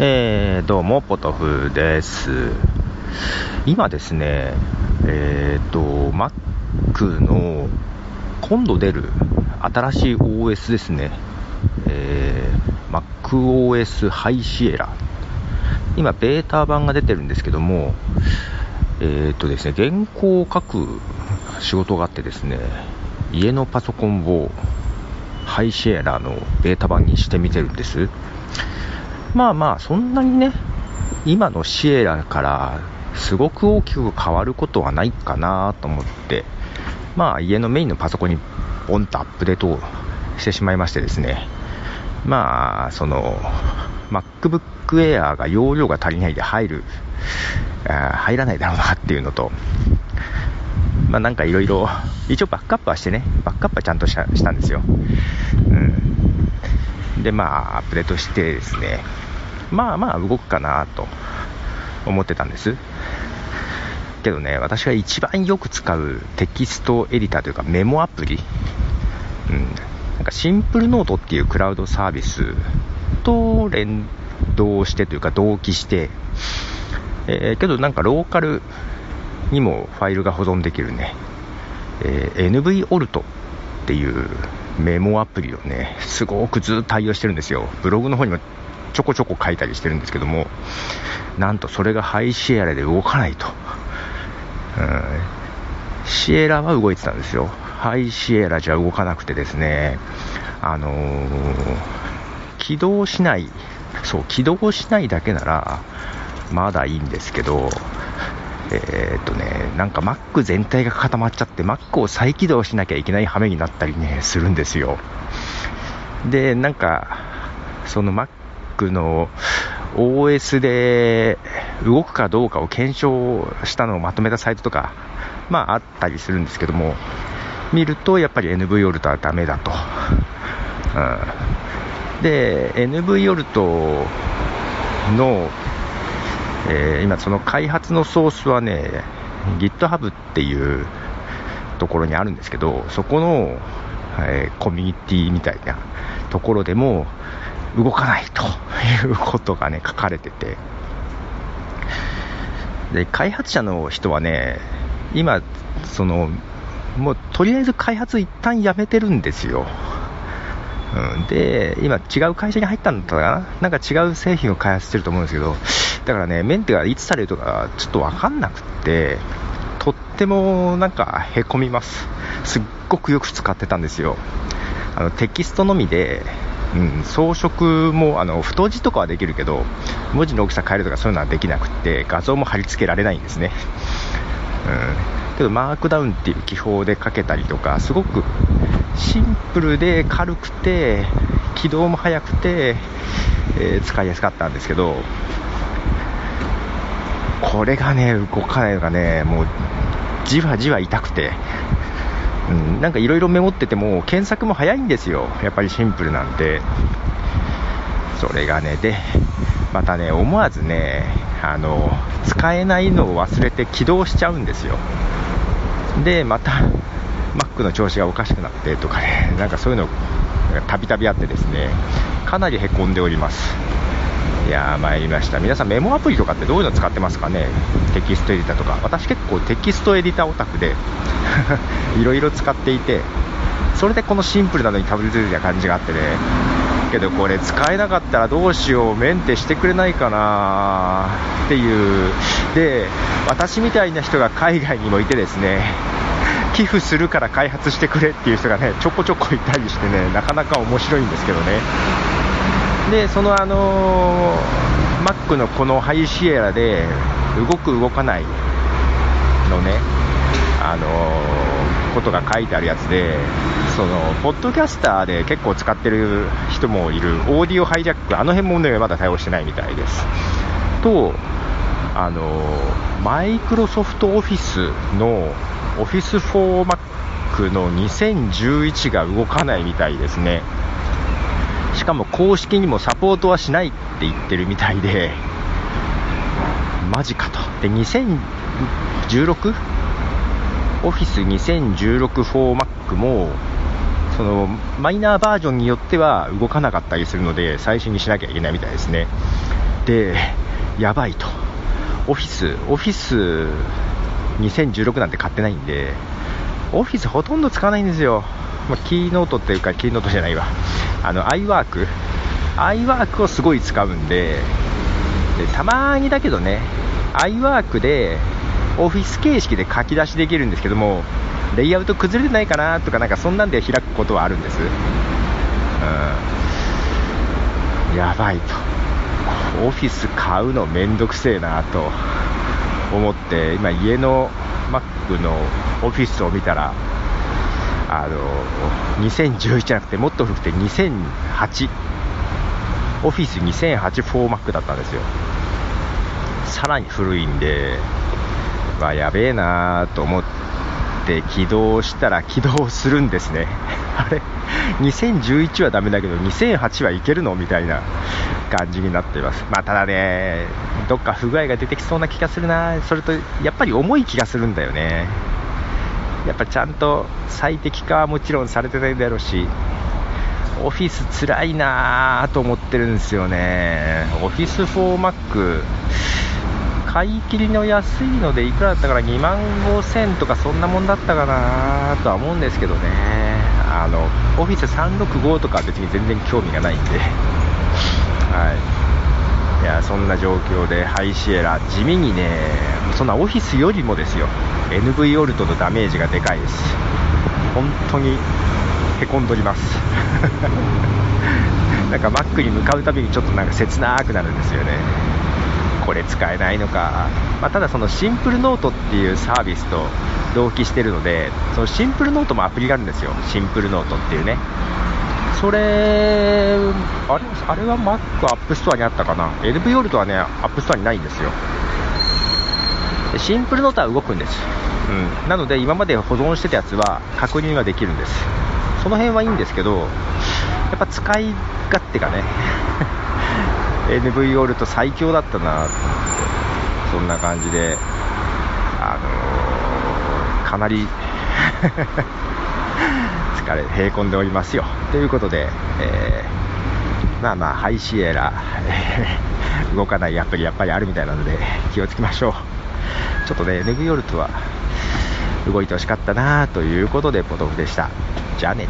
えー、どうも、ポトフです。今ですね、えーと、Mac の今度出る新しい OS ですね、えー、MacOS High Sierra。今、ベータ版が出てるんですけども、えーとですね、原稿を書く仕事があってですね、家のパソコンをHigh Sierra のベータ版にしてみてるんです。まあまあ、そんなにね、今の Sierra からすごく大きく変わることはないかなと思って、まあ家のメインのパソコンにポンとアップデートしてしまいましてですね、まあ、その、MacBook Air が容量が足りないで入る、入らないだろうなっていうのと、まあなんかいろいろ、一応バックアップはしてね、バックアップはちゃんとしたしたんですよ。うん。で、まあ、アップデートしてですね、まあまあ動くかなと思ってたんです。けどね、私が一番よく使うテキストエディターというかメモアプリ、うん、なんかシンプルノートっていうクラウドサービスと連動してというか同期して、えー、けどなんかローカルにもファイルが保存できるね、えー、 nvALT っていうメモアプリをね、すごくずっと対応してるんですよ。ブログの方にもちょこちょこ書いたりしてるんですけども、なんとそれが High Sierra で動かないと。うん、シエラは動いてたんですよ。 High Sierra じゃ動かなくてですね、あのー、起動しない、そう、起動しないだけなら、まだいいんですけど、えー、っとね、なんか Mac 全体が固まっちゃって、Mac を再起動しなきゃいけない羽目になったりね、するんですよ。で、なんか、その Mac の OS で動くかどうかを検証したのをまとめたサイトとか、まああったりするんですけども、見るとやっぱり NVOLT はダメだと。うん、で、NVOLT の、えー、今その開発のソースはね、GitHub っていうところにあるんですけど、そこの、えー、コミュニティみたいなところでも、動かないということがね、書かれてて。で、開発者の人はね、今、その、もうとりあえず開発一旦やめてるんですよ。うん、で、今違う会社に入ったんだったかな？なんか違う製品を開発してると思うんですけど、だからね、メンテがいつされるとかちょっとわかんなくって、とってもなんかへこみます。すっごくよく使ってたんですよ。あのテキストのみで、うん、装飾もあの太字とかはできるけど文字の大きさ変えるとかそういうのはできなくて画像も貼り付けられないんですね、うん、けどマークダウンっていう記法で書けたりとかすごくシンプルで軽くて起動も速くて、えー、使いやすかったんですけどこれがね動かないのがねもうじわじわ痛くて。うん、なんかいろいろメモってても検索も早いんですよ、やっぱりシンプルなんで、それがね、で、またね、思わずね、あの使えないのを忘れて起動しちゃうんですよ。で、また Mac の調子がおかしくなってとかね、なんかそういうのたびたびあってですね、かなりへこんでおります。いやー、参りました。皆さんメモアプリとかってどういうの使ってますかね？テキストエディターとか。私結構テキストエディターオタクで いろいろ使っていて、それでこのシンプルなのにたどり着いた感じがあってね。けどこれ使えなかったらどうしよう、メンテしてくれないかなっていう。で、私みたいな人が海外にもいてですね、寄付するから開発してくれっていう人がね、ちょこちょこいたりしてね、なかなか面白いんですけどね。でそのあのー、Mac のこの High Sierra で動く動かないのね、ことが書いてあるやつでそのポッドキャスターで結構使ってる人もいるオーディオハイジャックあの辺もねまだ対応してないみたいですとあのマイクロソフトオフィスのオフィス4 Mac の2011が動かないみたいですねしかも公式にもサポートはしないって言ってるみたいで、マジかと。で、2016? オフィス2016 4Mac も、そのマイナーバージョンによっては動かなかったりするので、最新にしなきゃいけないみたいですね。で、やばいと。オフィス、オフィス2016なんて買ってないんで、オフィスほとんど使わないんですよ。まあ、キーノートっていうか、キーノートじゃないわ。あの、iWork。iWork をすごい使うんで、でたまにだけどね、iWork でオフィス形式で書き出しできるんですけども、レイアウト崩れてないかなとか、なんかそんなんで開くことはあるんです。うん、やばいと。オフィス買うのめんどくせえなと思って、今家の Mac のオフィスを見たら、あの、2011じゃなくてもっと古くて2008、オフィス2008 4Mac だったんですよ。さらに古いんで、まあ、やべえなと思って起動したら起動するんですね。あれ、2011はダメだけど、2008はいけるの？みたいな感じになっています。まあ、ただね、どっか不具合が出てきそうな気がするな、それとやっぱり重い気がするんだよね。やっぱちゃんと最適化はもちろんされてないだろうし、オフィスつらいなと思ってるんですよね。オフィス 4Mac 買い切りの安いのでいくらだったから2万5000とかそんなもんだったかなとは思うんですけどね。あのオフィス365とか別に全然興味がないんで。はい。いやそんな状況で High Sierra 地味にねそんなオフィスよりもですよ。NV オルトのダメージがでかいです。本当にへこんどります。なんか Mac に向かうたびにちょっとなんか切なくなるんですよね。これ使えないのか、まあ、ただその Simplenote っていうサービスと同期してるのでその Simplenote もアプリがあるんですよ。 Simplenote っていうね。それあれあれは Mac アップストアにあったかな？NV オルトはねアップストアにないんですよ。 Simplenote は動くんです、うん、なので今まで保存してたやつは確認はできるんです。その辺はいいんですけどやっぱ使い勝手がね NV オルト最強だったなと思ってそんな感じで、あのー、かなり 疲れ、へこんでおりますよ。ということで、えー、まあまあ、 High Sierra、動かないアプリやっぱりあるみたいなので、気をつけましょう。ちょっとね、NV オルトは動いてほしかったなということで、ポトフでした。じゃあね。